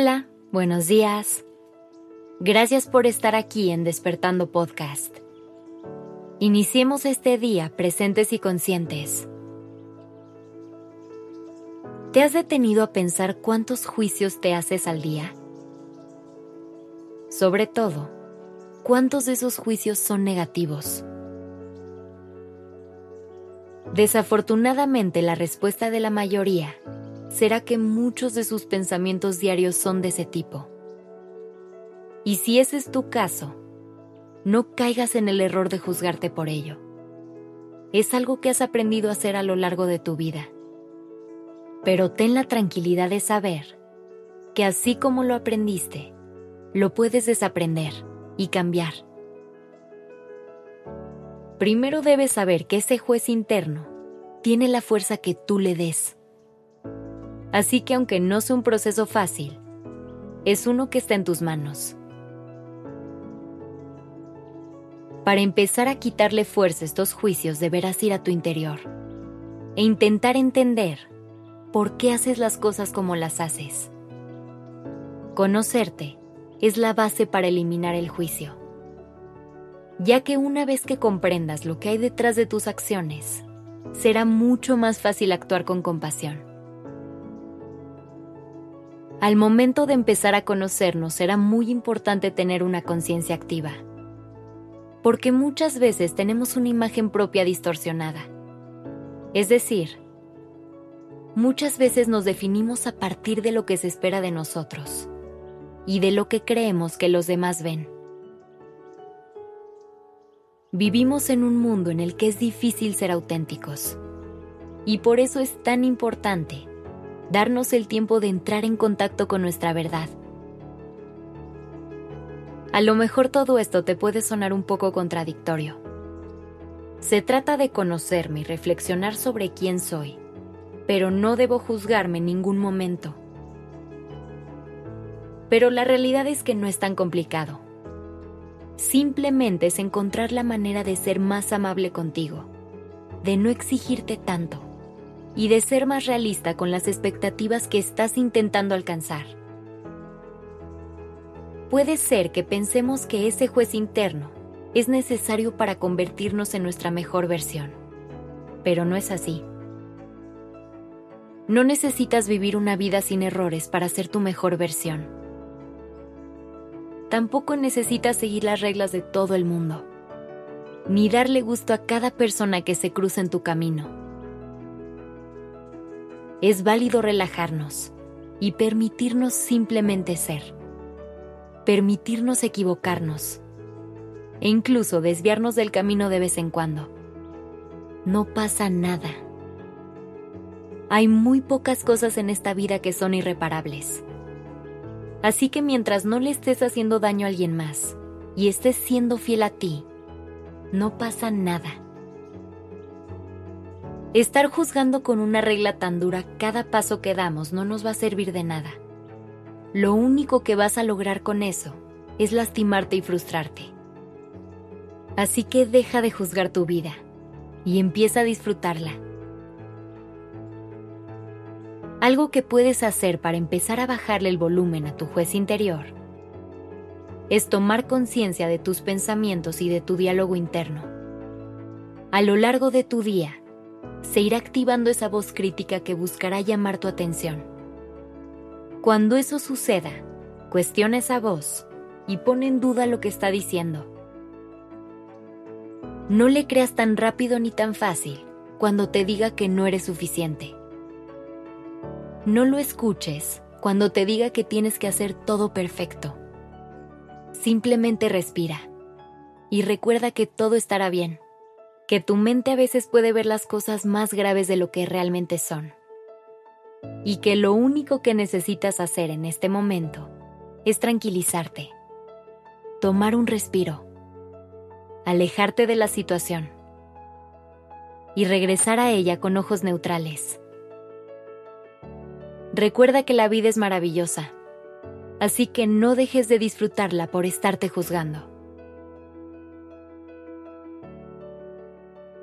Hola, buenos días. Gracias por estar aquí en Despertando Podcast. Iniciemos este día presentes y conscientes. ¿Te has detenido a pensar cuántos juicios te haces al día? Sobre todo, ¿cuántos de esos juicios son negativos? Desafortunadamente la respuesta de la mayoría será que muchos de sus pensamientos diarios son de ese tipo. Y si ese es tu caso, no caigas en el error de juzgarte por ello. Es algo que has aprendido a hacer a lo largo de tu vida. Pero ten la tranquilidad de saber que así como lo aprendiste, lo puedes desaprender y cambiar. Primero debes saber que ese juez interno tiene la fuerza que tú le des. Así que aunque no sea un proceso fácil, es uno que está en tus manos. Para empezar a quitarle fuerza a estos juicios deberás ir a tu interior e intentar entender por qué haces las cosas como las haces. Conocerte es la base para eliminar el juicio, ya que una vez que comprendas lo que hay detrás de tus acciones, será mucho más fácil actuar con compasión. Al momento de empezar a conocernos será muy importante tener una conciencia activa, porque muchas veces tenemos una imagen propia distorsionada. Es decir, muchas veces nos definimos a partir de lo que se espera de nosotros y de lo que creemos que los demás ven. Vivimos en un mundo en el que es difícil ser auténticos, y por eso es tan importante darnos el tiempo de entrar en contacto con nuestra verdad. A lo mejor todo esto te puede sonar un poco contradictorio. Se trata de conocerme y reflexionar sobre quién soy, pero no debo juzgarme en ningún momento. Pero la realidad es que no es tan complicado. Simplemente es encontrar la manera de ser más amable contigo, de no exigirte tanto y de ser más realista con las expectativas que estás intentando alcanzar. Puede ser que pensemos que ese juez interno es necesario para convertirnos en nuestra mejor versión, pero no es así. No necesitas vivir una vida sin errores para ser tu mejor versión. Tampoco necesitas seguir las reglas de todo el mundo, ni darle gusto a cada persona que se cruza en tu camino es válido relajarnos y permitirnos simplemente ser, permitirnos equivocarnos e incluso desviarnos del camino de vez en cuando. No pasa nada. Hay muy pocas cosas en esta vida que son irreparables. Así que mientras no le estés haciendo daño a alguien más y estés siendo fiel a ti, no pasa nada. Estar juzgando con una regla tan dura cada paso que damos no nos va a servir de nada. Lo único que vas a lograr con eso es lastimarte y frustrarte. Así que deja de juzgar tu vida y empieza a disfrutarla. Algo que puedes hacer para empezar a bajarle el volumen a tu juez interior es tomar conciencia de tus pensamientos y de tu diálogo interno. A lo largo de tu día, se irá activando esa voz crítica que buscará llamar tu atención. Cuando eso suceda, cuestiona esa voz y pone en duda lo que está diciendo. No le creas tan rápido ni tan fácil cuando te diga que no eres suficiente. No lo escuches cuando te diga que tienes que hacer todo perfecto. Simplemente respira y recuerda que todo estará bien que tu mente a veces puede ver las cosas más graves de lo que realmente son. Y que lo único que necesitas hacer en este momento es tranquilizarte, tomar un respiro, alejarte de la situación y regresar a ella con ojos neutrales. Recuerda que la vida es maravillosa, así que no dejes de disfrutarla por estarte juzgando.